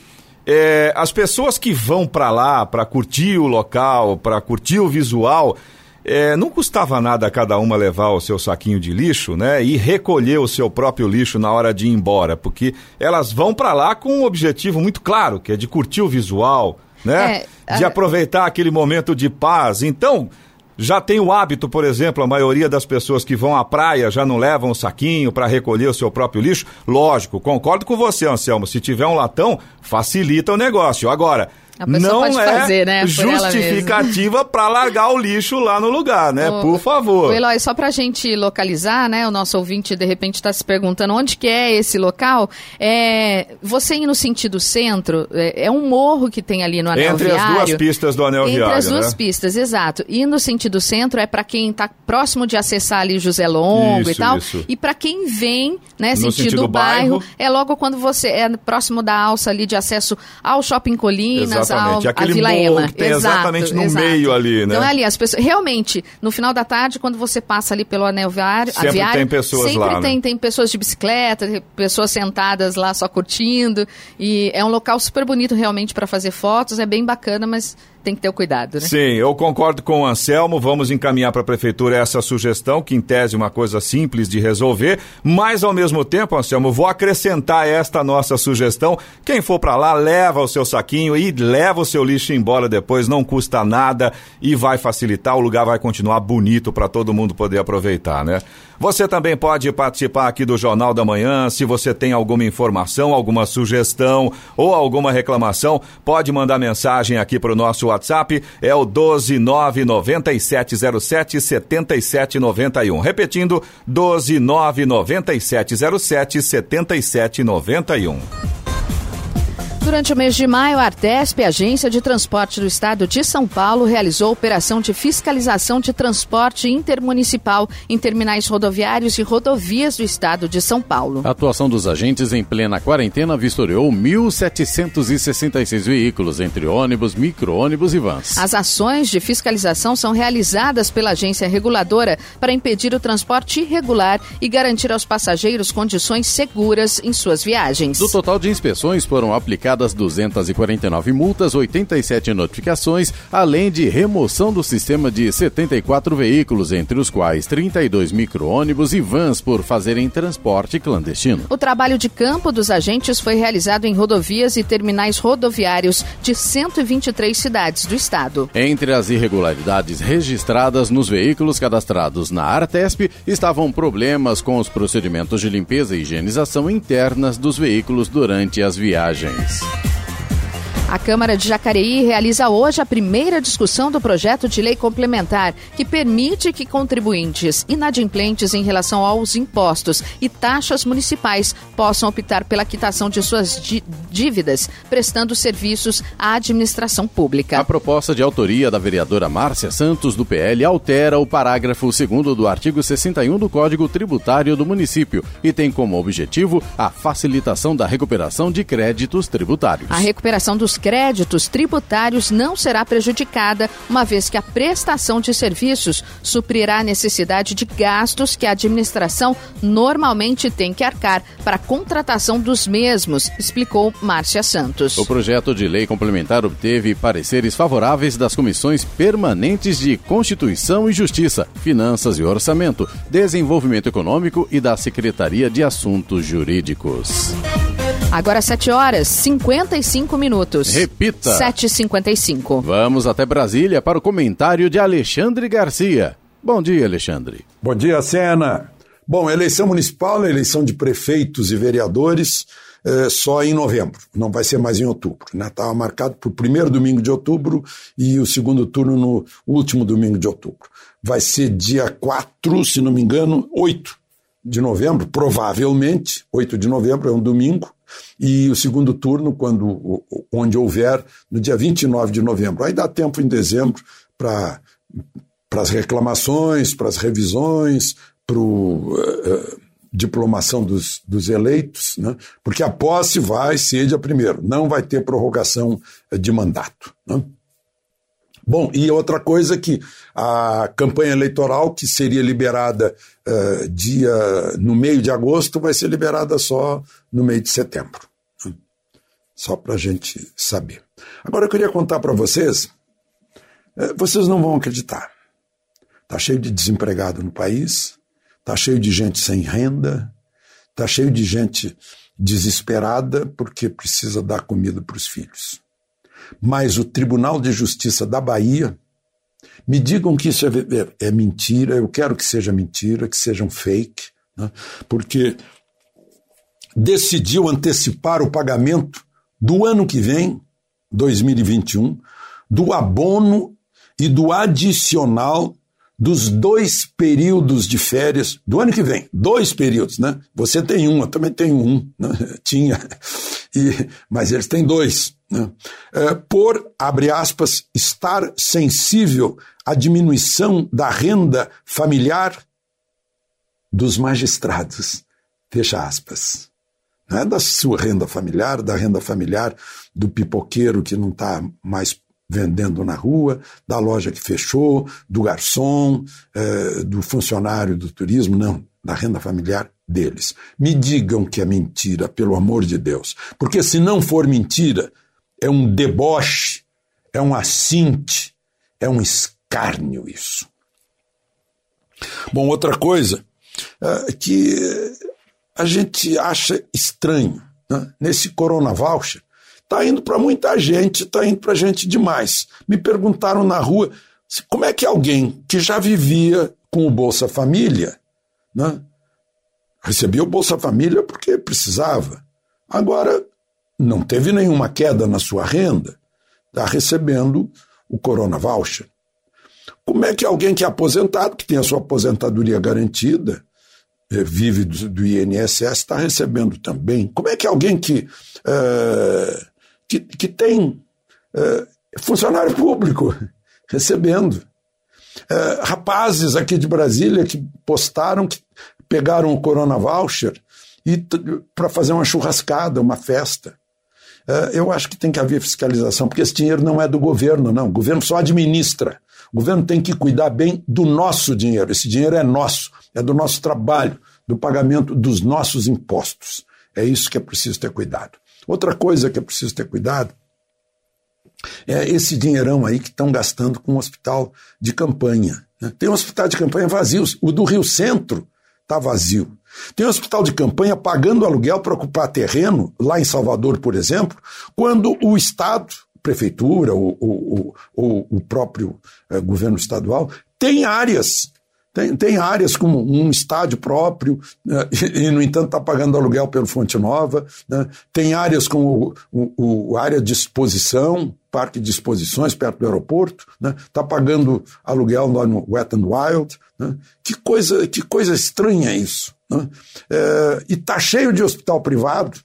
é, as pessoas que vão para lá para curtir o local, para curtir o visual, é, não custava nada cada uma levar o seu saquinho de lixo, né? E recolher o seu próprio lixo na hora de ir embora, porque elas vão para lá com um objetivo muito claro, que é de curtir o visual, né? É, de a- aproveitar aquele momento de paz. Então, já tem o hábito, por exemplo, a maioria das pessoas que vão à praia já não levam o saquinho para recolher o seu próprio lixo. Lógico, concordo com você, Anselmo. Se tiver um latão, facilita o negócio. Agora, não é fazer, né, justificativa para largar o lixo lá no lugar, né? O, por favor. O Eloy, só para a gente localizar, né? O nosso ouvinte de repente está se perguntando onde que é esse local. É, você ir no sentido centro, é, é um morro que tem ali no anel Entre viário. Entre as duas pistas do anel Entre viário, as duas né? pistas, exato. E no sentido centro é para quem está próximo de acessar ali José Longo isso, e tal. Isso. E para quem vem, né, no sentido, sentido bairro, bairro, é logo quando você é próximo da alça ali de acesso ao Shopping Colinas, Exatamente. ao, Aquele a Vila Ema. que tem exato, exatamente no exato. meio ali, né? Então é ali, as pessoas. Realmente, no final da tarde, quando você passa ali pelo anel viário, Sempre aviário, tem pessoas sempre lá, né? tem, tem pessoas de bicicleta, tem pessoas sentadas lá só curtindo. E é um local super bonito realmente para fazer fotos, é bem bacana, mas tem que ter o cuidado, né? Sim, eu concordo com o Anselmo. Vamos encaminhar para a prefeitura essa sugestão, que em tese é uma coisa simples de resolver, mas ao mesmo tempo, Anselmo, vou acrescentar esta nossa sugestão. Quem for para lá, leva o seu saquinho e leva o seu lixo embora depois, não custa nada e vai facilitar, o lugar vai continuar bonito para todo mundo poder aproveitar, né? Você também pode participar aqui do Jornal da Manhã. Se você tem alguma informação, alguma sugestão ou alguma reclamação, pode mandar mensagem aqui para o nosso WhatsApp. É o 1299707 7791. Repetindo, 1299707 7791. Durante o mês de maio, a Artesp, Agência de Transporte do Estado de São Paulo, realizou operação de fiscalização de transporte intermunicipal em terminais rodoviários e rodovias do Estado de São Paulo. A atuação dos agentes em plena quarentena vistoriou 1.766 veículos, entre ônibus, micro-ônibus e vans. As ações de fiscalização são realizadas pela agência reguladora para impedir o transporte irregular e garantir aos passageiros condições seguras em suas viagens. Do total de inspeções foram aplicadas 249 multas, 87 notificações, além de remoção do sistema de 74 veículos, entre os quais 32 micro-ônibus e vans por fazerem transporte clandestino. O trabalho de campo dos agentes foi realizado em rodovias e terminais rodoviários de 123 cidades do estado. Entre as irregularidades registradas nos veículos cadastrados na Artesp estavam problemas com os procedimentos de limpeza e higienização internas dos veículos durante as viagens. Peace. A Câmara de Jacareí realiza hoje a primeira discussão do projeto de lei complementar que permite que contribuintes inadimplentes em relação aos impostos e taxas municipais possam optar pela quitação de suas dívidas, prestando serviços à administração pública. A proposta de autoria da vereadora Márcia Santos, do PL, altera o parágrafo 2 do artigo 61 do Código Tributário do município e tem como objetivo a facilitação da recuperação de créditos tributários. A recuperação dos créditos tributários não será prejudicada, uma vez que a prestação de serviços suprirá a necessidade de gastos que a administração normalmente tem que arcar para a contratação dos mesmos, explicou Márcia Santos. O projeto de lei complementar obteve pareceres favoráveis das comissões permanentes de Constituição e Justiça, Finanças e Orçamento, Desenvolvimento Econômico e da Secretaria de Assuntos Jurídicos. Agora 7 horas 55 minutos. Repita. 7h55. Vamos até Brasília para o comentário de Alexandre Garcia. Bom dia, Alexandre. Bom dia, Sena. Bom, eleição municipal, eleição de prefeitos e vereadores é, só em novembro, não vai ser mais em outubro. Estava né? marcado para o primeiro domingo de outubro e o segundo turno no último domingo de outubro. Vai ser dia 4, se não me engano, 8 de novembro, provavelmente, 8 de novembro é um domingo, e o segundo turno, quando onde houver, no dia 29 de novembro. Aí dá tempo em dezembro para as reclamações, para as revisões, para uh, uh, diplomação dos, dos eleitos, né? porque a posse vai ser dia primeiro, não vai ter prorrogação de mandato. Né? Bom, e outra coisa que a campanha eleitoral, que seria liberada uh, dia no meio de agosto, vai ser liberada só no meio de setembro. Né? Só para a gente saber. Agora eu queria contar para vocês, uh, vocês não vão acreditar. Está cheio de desempregado no país, está cheio de gente sem renda, está cheio de gente desesperada porque precisa dar comida para os filhos mas o Tribunal de Justiça da Bahia, me digam que isso é, é, é mentira, eu quero que seja mentira, que seja um fake, né? porque decidiu antecipar o pagamento do ano que vem 2021 do abono e do adicional dos dois períodos de férias do ano que vem. Dois períodos, né? Você tem um, eu também tenho um, né? tinha, e, mas eles têm dois. Né? É, por, abre aspas, estar sensível à diminuição da renda familiar dos magistrados. Fecha aspas. Não é da sua renda familiar, da renda familiar do pipoqueiro que não está mais vendendo na rua, da loja que fechou, do garçom, eh, do funcionário do turismo, não, da renda familiar deles. Me digam que é mentira, pelo amor de Deus. Porque se não for mentira, é um deboche, é um assinte, é um escárnio isso. Bom, outra coisa é que a gente acha estranho né? nesse Corona Voucher, Está indo para muita gente, está indo para gente demais. Me perguntaram na rua como é que alguém que já vivia com o Bolsa Família, né, recebia o Bolsa Família porque precisava. Agora, não teve nenhuma queda na sua renda, está recebendo o Corona Voucher. Como é que alguém que é aposentado, que tem a sua aposentadoria garantida, eh, vive do, do INSS, está recebendo também? Como é que alguém que uh, que, que tem uh, funcionário público recebendo. Rapazes aqui de Brasília que postaram que pegaram o Corona Voucher para fazer uma churrascada, uma festa. Uh, eu acho que tem que haver fiscalização, porque esse dinheiro não é do governo, não. O governo só administra. O governo tem que cuidar bem do nosso dinheiro. Esse dinheiro é nosso, é do nosso trabalho, do pagamento dos nossos impostos. É isso que é preciso ter cuidado. Outra coisa que é preciso ter cuidado é esse dinheirão aí que estão gastando com o hospital de campanha. Né? Tem um hospital de campanha vazio, o do Rio Centro está vazio. Tem um hospital de campanha pagando aluguel para ocupar terreno, lá em Salvador, por exemplo, quando o Estado, prefeitura ou, ou, ou o próprio eh, governo estadual, tem áreas tem, tem áreas como um estádio próprio, né, e, no entanto, está pagando aluguel pelo Fonte Nova. Né? Tem áreas como o, o, o, área de exposição, parque de exposições perto do aeroporto, está né? Pagando aluguel lá no Wet and Wild. Né? Que, coisa, que coisa estranha isso. Né? É, e está cheio de hospital privado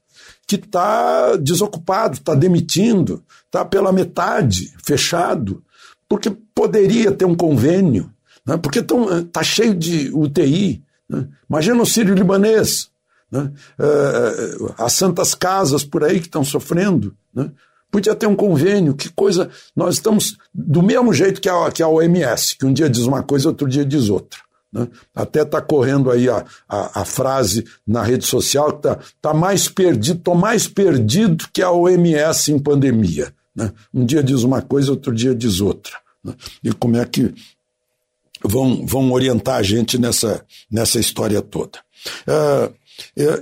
que está desocupado, está demitindo, está pela metade, fechado, porque poderia ter um convênio né? porque está cheio de UTI. Né? Imagina o sírio-libanês, né? Uh, as santas casas por aí que estão sofrendo. Né? Podia ter um convênio, que coisa. Nós estamos do mesmo jeito que a, que a OMS, que um dia diz uma coisa, outro dia diz outra. Né? Até está correndo aí a, a, a, frase na rede social que está tá mais perdido, estou mais perdido que a OMS em pandemia. Né? Um dia diz uma coisa, outro dia diz outra. Né? E como é que vão, vão orientar a gente nessa, nessa história toda. Uh,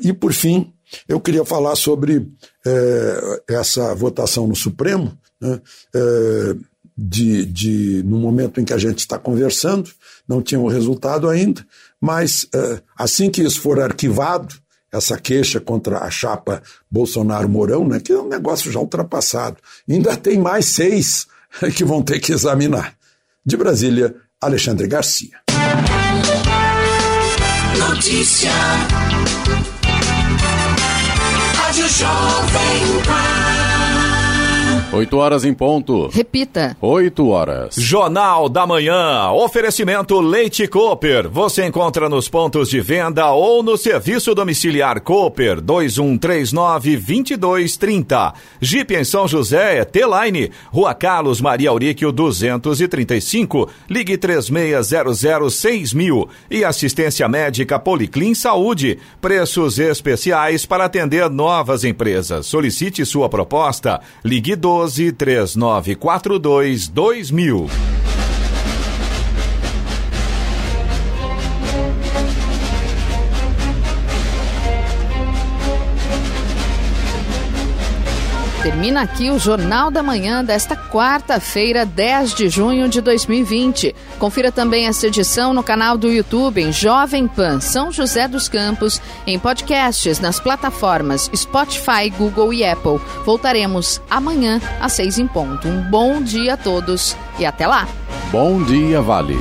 e, por fim, eu queria falar sobre uh, essa votação no Supremo, né, uh, de, de, no momento em que a gente está conversando, não tinha o resultado ainda, mas assim que isso for arquivado, essa queixa contra a chapa Bolsonaro-Mourão, né, que é um negócio já ultrapassado, ainda tem mais seis que vão ter que examinar. De Brasília, Alexandre Garcia. Notícia. Jovem Pan. 8 horas em ponto. Repita. 8 horas. Jornal da Manhã. Oferecimento Leite Cooper. Você encontra nos pontos de venda ou no serviço domiciliar Cooper 2139 2230. Jeep em São José, T-Line, Rua Carlos Maria Auríquio 235. Ligue 3600 mil. E assistência médica Policlin Saúde. Preços especiais para atender novas empresas. Solicite sua proposta. Ligue 12 12 3942 2000. Termina aqui o Jornal da Manhã desta quarta-feira, 10 de junho de 2020. Confira também esta edição no canal do YouTube em Jovem Pan São José dos Campos, em podcasts nas plataformas Spotify, Google e Apple. Voltaremos amanhã às seis em ponto. Um bom dia a todos e até lá. Bom dia, Vale.